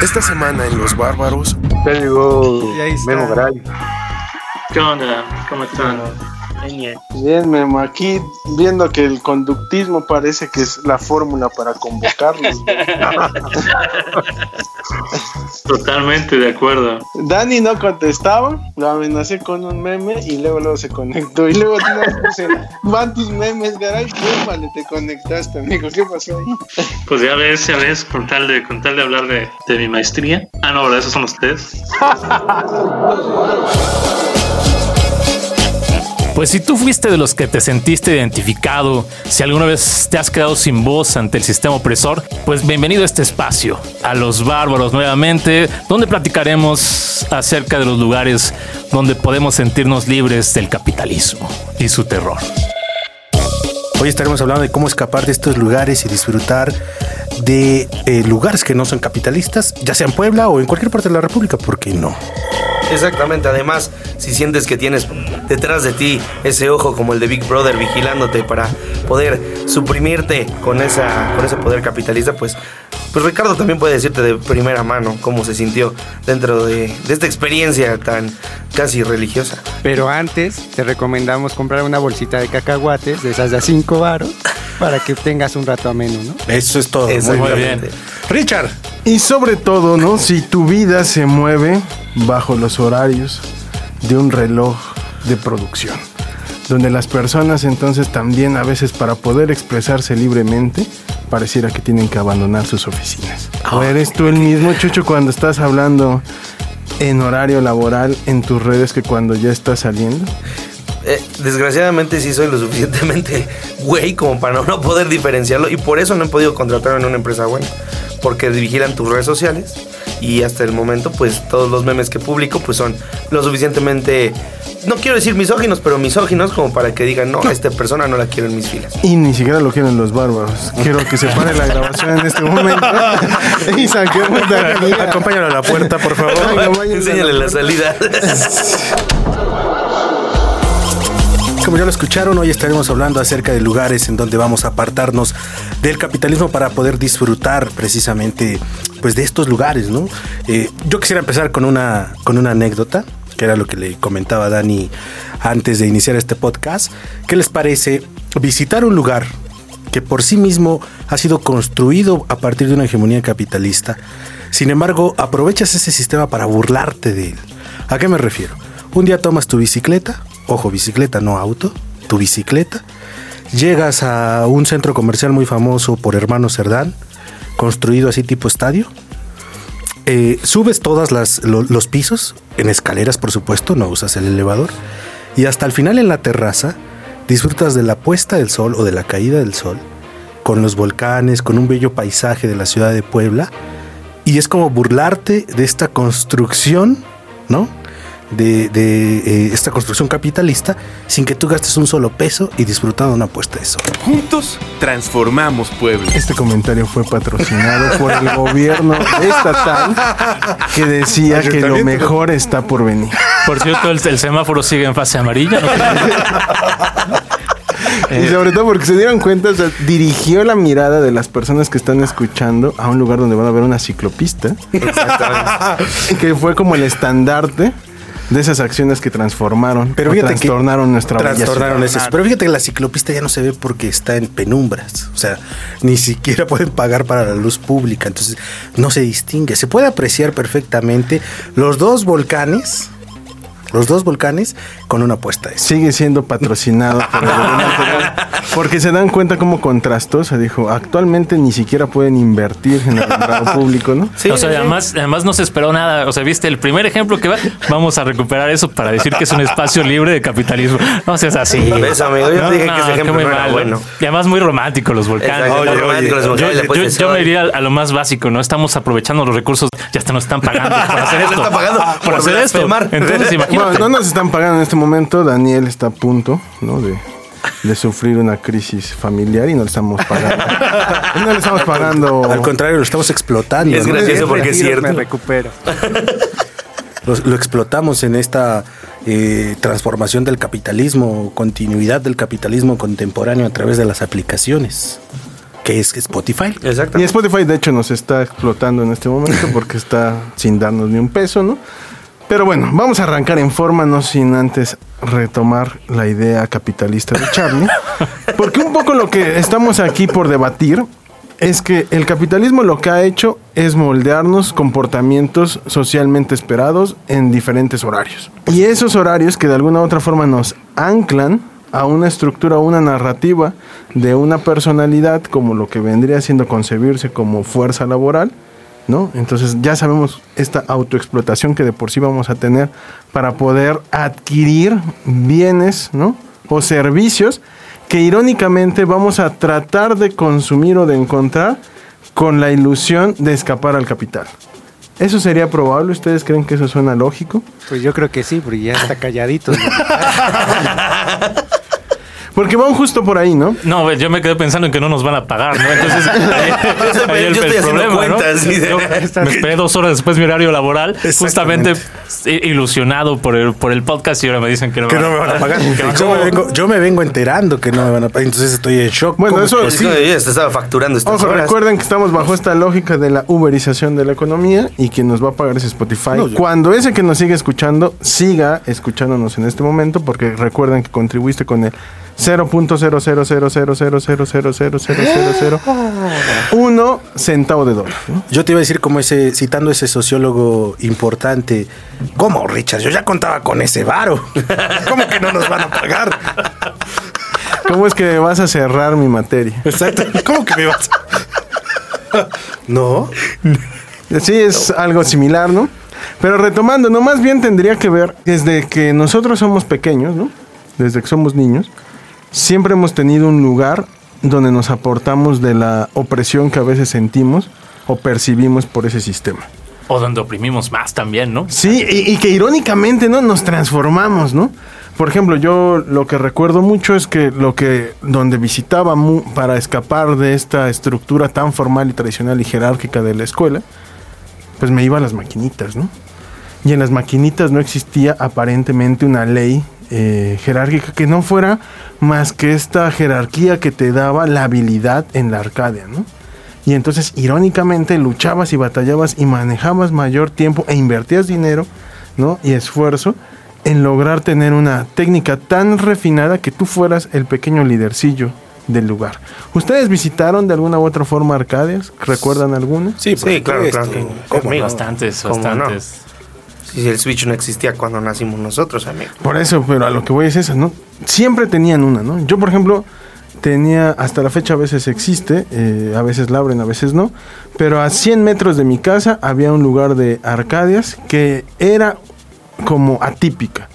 Esta semana en Los Bárbaros. Ya llegó Memo Garay. ¿Qué onda? ¿Cómo están? Bien, Memo, aquí viendo que el conductismo parece que es la fórmula para convocarlos. Totalmente de acuerdo. Dani no contestaba, lo amenacé con un meme y luego luego se conectó. Y luego puse, van tus memes, Garay, vale, te conectaste, amigo, ¿qué pasó ahí? Pues ya ves, ya ves, con tal de, con tal de hablar de, de mi maestría. Ah, no, ¿verdad? Esos son ustedes. Pues si tú fuiste de los que te sentiste identificado, si alguna vez te has quedado sin voz ante el sistema opresor, pues bienvenido a este espacio, a los bárbaros nuevamente, donde platicaremos acerca de los lugares donde podemos sentirnos libres del capitalismo y su terror. Hoy estaremos hablando de cómo escapar de estos lugares y disfrutar de eh, lugares que no son capitalistas, ya sea en Puebla o en cualquier parte de la República, ¿por qué no? Exactamente, además, si sientes que tienes detrás de ti ese ojo como el de Big Brother vigilándote para poder suprimirte con, esa, con ese poder capitalista, pues, pues Ricardo también puede decirte de primera mano cómo se sintió dentro de, de esta experiencia tan casi religiosa. Pero antes te recomendamos comprar una bolsita de cacahuates de esas de 5 varos para que tengas un rato ameno, ¿no? Eso es todo. Muy bien. Richard, Y sobre todo, ¿no? Si tu vida se mueve bajo los horarios de un reloj de producción, donde las personas entonces también a veces para poder expresarse libremente, pareciera que tienen que abandonar sus oficinas. ¿O eres tú el mismo, Chucho, cuando estás hablando en horario laboral en tus redes que cuando ya estás saliendo? Eh, desgraciadamente sí soy lo suficientemente güey como para no poder diferenciarlo y por eso no he podido contratar en una empresa buena. Porque vigilan tus redes sociales y hasta el momento pues todos los memes que publico pues son lo suficientemente, no quiero decir misóginos, pero misóginos como para que digan, no, a esta persona no la quiero en mis filas. Y ni siquiera lo quieren los bárbaros. Quiero que se pare la grabación en este momento. y saquemos de aquí. acompáñalo a la puerta, por favor. Enséñale la salida. Como ya lo escucharon, hoy estaremos hablando acerca de lugares en donde vamos a apartarnos del capitalismo para poder disfrutar precisamente pues de estos lugares, ¿no? Eh, yo quisiera empezar con una, con una anécdota, que era lo que le comentaba Dani antes de iniciar este podcast. ¿Qué les parece visitar un lugar que por sí mismo ha sido construido a partir de una hegemonía capitalista? Sin embargo, aprovechas ese sistema para burlarte de él. ¿A qué me refiero? Un día tomas tu bicicleta, ojo, bicicleta, no auto, tu bicicleta, llegas a un centro comercial muy famoso por Hermano Cerdán, construido así tipo estadio, eh, subes todos los pisos, en escaleras por supuesto, no usas el elevador, y hasta el final en la terraza disfrutas de la puesta del sol o de la caída del sol, con los volcanes, con un bello paisaje de la ciudad de Puebla, y es como burlarte de esta construcción, ¿no? De, de, eh, esta construcción capitalista sin que tú gastes un solo peso y disfrutando una puesta de sol. Juntos transformamos Puebla. Este comentario fue patrocinado por el gobierno estatal que decía que lo mejor está por venir. Por cierto, el, el semáforo sigue en fase amarilla. ¿no? Y sobre todo porque se dieron cuenta, o sea, dirigió la mirada de las personas que están escuchando a un lugar donde van a ver una ciclopista. que fue como el estandarte de esas acciones que transformaron, Pero fíjate que trastornaron nuestra bella trastornaron ese- Pero fíjate que la ciclopista ya no se ve porque está en penumbras. O sea, ni siquiera pueden pagar para la luz pública. Entonces, no se distingue. Se puede apreciar perfectamente los dos volcanes Los dos volcanes con una apuesta esa. Sigue siendo patrocinado por el gobierno federal, porque se dan cuenta cómo contrastó. Se dijo, actualmente ni siquiera pueden invertir en el alumbrado público, ¿no? Sí, o sea, sí. además, además no se esperó nada. O sea, viste el primer ejemplo que va. Vamos a recuperar eso para decir que es un espacio libre de capitalismo. No seas así. ¿Ves, amigo? Yo te dije que ese ejemplo muy no era mal. bueno. Y además muy romántico los volcanes. Exacto, Oye, romántico, oye, los Yo, volcanes, le yo- puedes yo me iría a lo más básico, ¿no? Estamos aprovechando los recursos, ya hasta nos están pagando por hacer Nos esto. están pagando por por hacer esto. Entonces, imagínate. Bueno, no nos están pagando en este momento. Daniel está a punto, ¿no? De, de sufrir una crisis familiar y no le estamos pagando. No le estamos pagando. Al contrario, lo estamos explotando. Es ¿no? gracioso porque es cierto. Me recupero. Lo, lo explotamos en esta eh, transformación del capitalismo, continuidad del capitalismo contemporáneo a través de las aplicaciones, que es Spotify. Exacto. Y Spotify, de hecho, nos está explotando en este momento porque está sin darnos ni un peso, ¿no? Pero bueno, vamos a arrancar en forma, no sin antes retomar la idea capitalista de Charlie. Porque un poco lo que estamos aquí por debatir es que el capitalismo lo que ha hecho es moldearnos comportamientos socialmente esperados en diferentes horarios. Y esos horarios que de alguna u otra forma nos anclan a una estructura, a una narrativa de una personalidad como lo que vendría siendo concebirse como fuerza laboral, ¿no? Entonces ya sabemos esta autoexplotación que de por sí vamos a tener para poder adquirir bienes, ¿no? O servicios que irónicamente vamos a tratar de consumir o de encontrar con la ilusión de escapar al capital. ¿Eso sería probable? ¿Ustedes creen que eso suena lógico? Pues yo creo que sí, porque ya está calladito. ¿no? Porque van justo por ahí, ¿no? No, yo me quedé pensando en que no nos van a pagar, ¿no? Entonces, ahí, estoy- ahí el, yo estoy el haciendo problema, ¿no? cuentas, de- Yo me esperé dos horas después de mi horario laboral, justamente ilusionado por el, por el podcast y ahora me dicen que no, Que no me van a pagar. Yo me, vengo, yo me vengo enterando que no me van a pagar, entonces estoy en shock. Bueno, ¿Cómo eso es sí. yo estaba facturando estas Ojo, horas. recuerden que estamos bajo esta lógica de la uberización de la economía y quien nos va a pagar es Spotify. No, Cuando ese que nos sigue escuchando, siga escuchándonos en este momento, porque recuerden que contribuiste con el 0.0000000000001 centavo de dólar. Yo te iba a decir como ese, citando ese sociólogo importante, ¿cómo Richard? Yo ya contaba con ese varo. ¿Cómo que no nos van a pagar? ¿Cómo es que vas a cerrar mi materia? Exacto. ¿Cómo que me vas a... No. Sí, es algo similar, ¿no? Pero retomando, no más bien tendría que ver desde que nosotros somos pequeños, ¿no? Desde que somos niños, siempre hemos tenido un lugar donde nos aportamos de la opresión que a veces sentimos o percibimos por ese sistema. O donde oprimimos más también, ¿no? Sí, y, y que irónicamente, ¿no? Nos transformamos, ¿no? Por ejemplo, yo lo que recuerdo mucho es que lo que donde visitaba mu- para escapar de esta estructura tan formal y tradicional y jerárquica de la escuela, pues me iba a las maquinitas, ¿no? Y en las maquinitas no existía aparentemente una ley eh, jerárquica que no fuera más que esta jerarquía que te daba la habilidad en la Arcadia, ¿no? Y entonces, irónicamente, luchabas y batallabas y manejabas mayor tiempo e invertías dinero, ¿no? Y esfuerzo en lograr tener una técnica tan refinada que tú fueras el pequeño lidercillo del lugar. ¿Ustedes visitaron de alguna u otra forma Arcadias? ¿Recuerdan alguna? Sí, Sí, claro, claro. ¿Cómo Amigo. Bastantes, ¿Cómo no? bastantes. Si el Switch no existía cuando nacimos nosotros, amigo. Por eso, pero a lo que voy es esa, ¿no? Siempre tenían una, ¿no? Yo, por ejemplo, tenía, hasta la fecha a veces existe, eh, a veces la abren, a veces no, pero a 100 metros de mi casa había un lugar de Arcadias que era como atípica.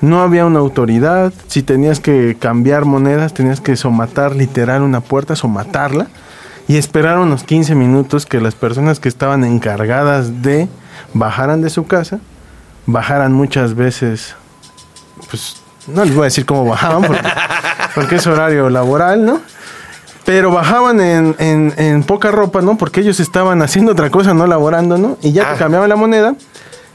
No había una autoridad, si tenías que cambiar monedas, tenías que somatar literal una puerta, somatarla, y esperar unos 15 minutos que las personas que estaban encargadas de bajaran de su casa, bajaran muchas veces pues no les voy a decir cómo bajaban porque, porque es horario laboral, ¿no? Pero bajaban en, en- en poca ropa, ¿no? Porque ellos estaban haciendo otra cosa, no laborando, ¿no? Y ya te Ah. cambiaban la moneda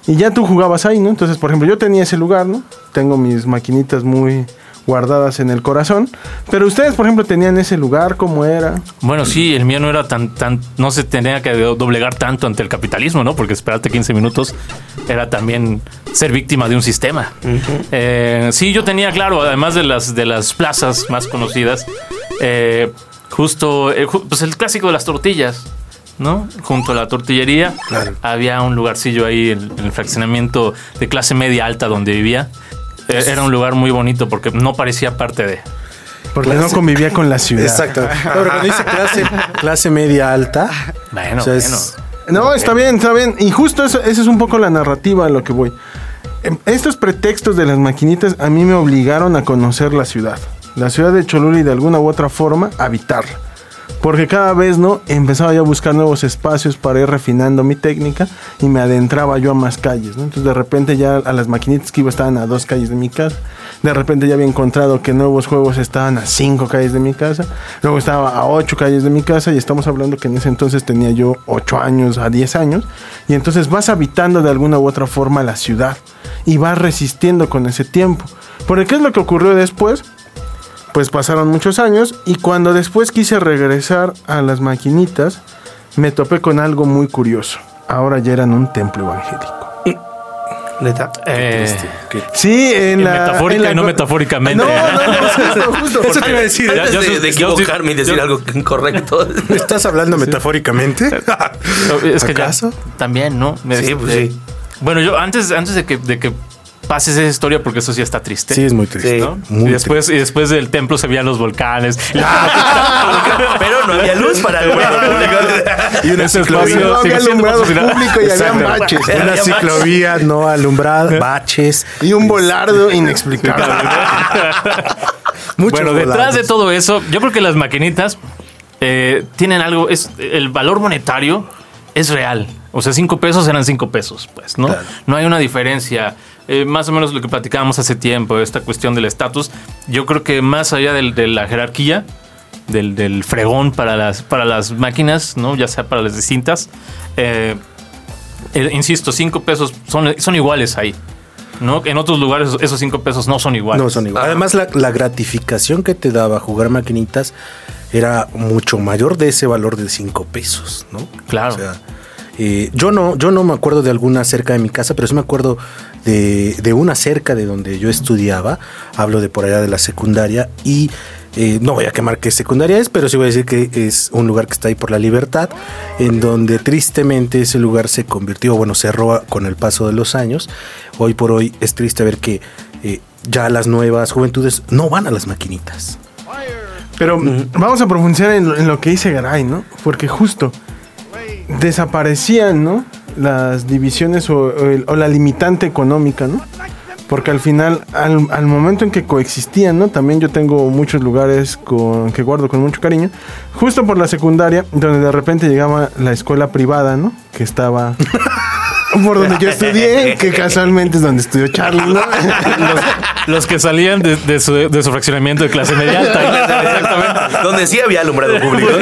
y ya tú jugabas ahí, ¿no? Entonces, por ejemplo, yo tenía ese lugar, ¿no? Tengo mis maquinitas muy guardadas en el corazón. Pero ustedes, por ejemplo, tenían ese lugar, ¿cómo era? Bueno, sí, el mío no era tan, tan, no se tenía que doblegar tanto ante el capitalismo, ¿no? Porque esperarte 15 minutos era también ser víctima de un sistema. Eh, sí, yo tenía, claro, además de las, de las plazas más conocidas, eh, justo, eh, ju- pues el clásico de las tortillas. ¿no? Junto a la tortillería. Había un lugarcillo ahí en, en el fraccionamiento de clase media alta donde vivía. Eh, Era un lugar muy bonito porque no parecía parte de. Porque no convivía con la ciudad. Exacto. No, pero cuando dice clase, clase media alta, Bueno, o sea, es- No, está bien, está bien. Y justo eso, esa es un poco la narrativa a lo que voy. Em, Estos pretextos de las maquinitas a mí me obligaron a conocer la ciudad. La ciudad de Cholula y de alguna u otra forma habitarla. Porque cada vez, ¿no? Empezaba yo a buscar nuevos espacios para ir refinando mi técnica y me adentraba yo a más calles. Entonces de repente ya a las maquinitas que iba estaban a dos calles de mi casa. De repente ya había encontrado que nuevos juegos estaban a cinco calles de mi casa. Luego estaba a ocho calles de mi casa y estamos hablando que en ese entonces tenía yo ocho años a diez años. Y entonces vas habitando de alguna u otra forma la ciudad y vas resistiendo con ese tiempo. Porque ¿qué es lo que ocurrió después? Pues pasaron muchos años y cuando después quise regresar a las maquinitas, me topé con algo muy curioso. Ahora ya eran un templo evangélico. Neta. Eh, Sí, en la. Metafórica en la y no metafóricamente. No, no, no, justo, justo. Eso te iba a decir. Antes ya de, de equivocarme y decir yo- algo incorrecto. ¿Estás hablando metafóricamente? Es que ya- ¿Acaso? también, ¿no? Sí, pues Este, sí. Bueno, yo antes, antes de que, de que pases esa historia, porque eso sí está triste. Sí, es muy triste. Sí. ¿no? Muy y, después, y después del templo se veían los volcanes. Pero no había luz para el Y una Ese ciclovía. espacio No había alumbrado público y había baches. Una ciclovía no alumbrada, baches. Y un volardo inexplicable. Muchos bueno, detrás volados. de todo eso, yo creo que las maquinitas eh, tienen algo, es el valor monetario es real. O sea, cinco pesos eran cinco pesos, pues, ¿no? No hay una diferencia. Eh, más o menos lo que platicábamos hace tiempo, esta cuestión del estatus. Yo creo que más allá del- de la jerarquía, del, del fregón para las, para las máquinas, ¿no? Ya sea para las distintas. eh, eh, insisto, cinco pesos son, son iguales ahí. ¿no? En otros lugares esos cinco pesos no son iguales. No son igual. Además, la, la gratificación que te daba jugar maquinitas era mucho mayor de ese valor de 5 pesos, ¿no? Claro. O sea, eh, yo no, yo no me acuerdo de alguna cerca de mi casa, pero sí me acuerdo de, de una cerca de donde yo estudiaba. Hablo de por allá de la secundaria y eh, no voy a quemar qué secundaria es, pero sí voy a decir que es un lugar que está ahí por la libertad, en donde tristemente ese lugar se convirtió, bueno, cerró con el paso de los años. Hoy por hoy es triste ver que eh, ya las nuevas juventudes no van a las maquinitas. Pero vamos a profundizar en, lo- en lo que dice Garay, ¿no? Porque justo desaparecían, ¿no? Las divisiones o, la limitante económica, ¿no? Porque al final, al, al momento en que coexistían, ¿no? También yo tengo muchos lugares con, que guardo con mucho cariño. Justo por la secundaria, donde de repente llegaba la escuela privada, ¿no? Que estaba por donde yo estudié, que casualmente es donde estudió Charlie, ¿no? los, los que salían de, de su, de su fraccionamiento de clase media alta. Exactamente. Donde sí había alumbrado público.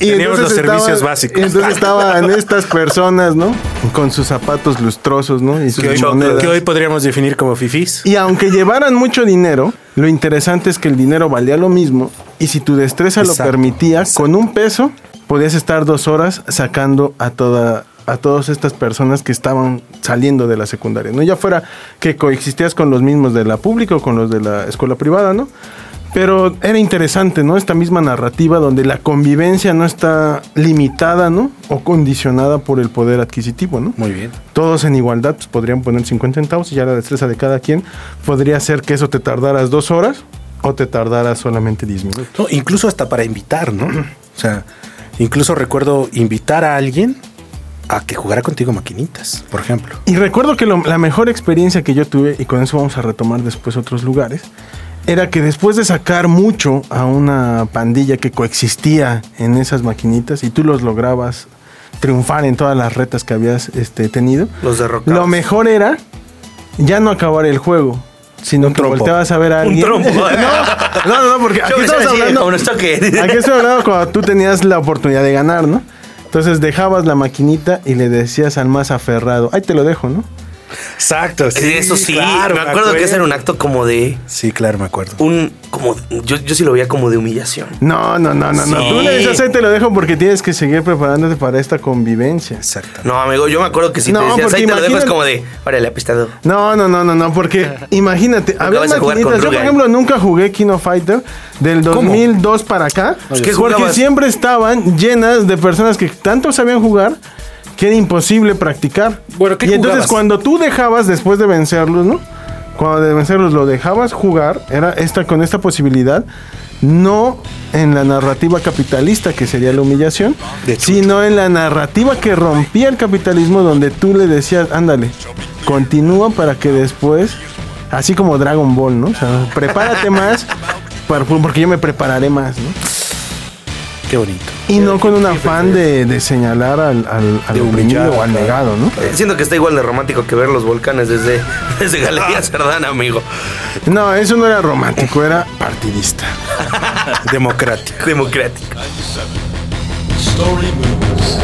Y Teníamos los servicios básicos. y entonces estaban estas personas, ¿no? Con sus zapatos lustrosos, ¿no? Y sus Que hoy, que hoy podríamos definir como fifís. Y aunque llevaran mucho dinero, lo interesante es que el dinero valía lo mismo. Y si tu destreza lo Exacto, permitía, con un peso podías estar dos horas sacando a toda a todas estas personas que estaban saliendo de la secundaria, ¿no? Ya fuera que coexistías con los mismos de la pública o con los de la escuela privada, ¿no? Pero era interesante, ¿no? Esta misma narrativa donde la convivencia no está limitada, ¿no? O condicionada por el poder adquisitivo, ¿no? Muy bien. todos en igualdad pues, podrían poner 50 centavos y ya la destreza de cada quien podría ser que eso te tardaras dos horas o te tardaras solamente 10 minutos. No, incluso hasta para invitar, ¿no? O sea, incluso recuerdo invitar a alguien a que jugara contigo maquinitas, por ejemplo. Y recuerdo que lo- la mejor experiencia que yo tuve, y con eso vamos a retomar después otros lugares, era que después de sacar mucho a una pandilla que coexistía en esas maquinitas y tú los lograbas triunfar en todas las retas que habías este, tenido, Los derrocabas. lo mejor era ya no acabar el juego, sino Un que trompo. volteabas a ver a Un alguien. trompo. No, no, no, porque aquí estamos hablando. Aquí estoy hablando cuando tú tenías la oportunidad de ganar, ¿no? Entonces dejabas la maquinita y le decías al más aferrado, ahí te lo dejo, ¿no? Exacto. Sí, Eso sí, claro, me acuerdo que ese era un acto como de. Sí, claro, me acuerdo. Un. como yo, yo sí lo veía como de humillación. No, no, no, no, no. Sí. Tú le dices, ahí te lo dejo porque tienes que seguir preparándote para esta convivencia. Exacto. No, amigo, yo me acuerdo que si No, te decías porque ahí te lo dejo es imagínate- como de. Órale, apistado. No, no, no, no, no, porque imagínate, había vas a jugar maquinitas. Yo, por ejemplo, nunca jugué Kino Fighter del 2002 para acá. Pues, ¿qué porque jugabas? siempre estaban llenas de personas que tanto sabían jugar que era imposible practicar. Bueno, ¿qué y entonces jugabas? cuando tú dejabas después de vencerlos, ¿no? Cuando de vencerlos lo dejabas jugar, era esta con esta posibilidad, no en la narrativa capitalista que sería la humillación, sino en la narrativa que rompía el capitalismo donde tú le decías, ándale, continúa para que después, así como Dragon Ball, ¿no? O sea, prepárate más para- porque yo me prepararé más, ¿no? Qué bonito. Y no con un afán de, de señalar al, al, al De oprimido humillar, o al negado, ¿no? Eh, Siento que está igual de romántico que ver los volcanes desde, desde Galería Cerdán, amigo. No, eso no era romántico, era partidista. Democrático. Democrático. Story moves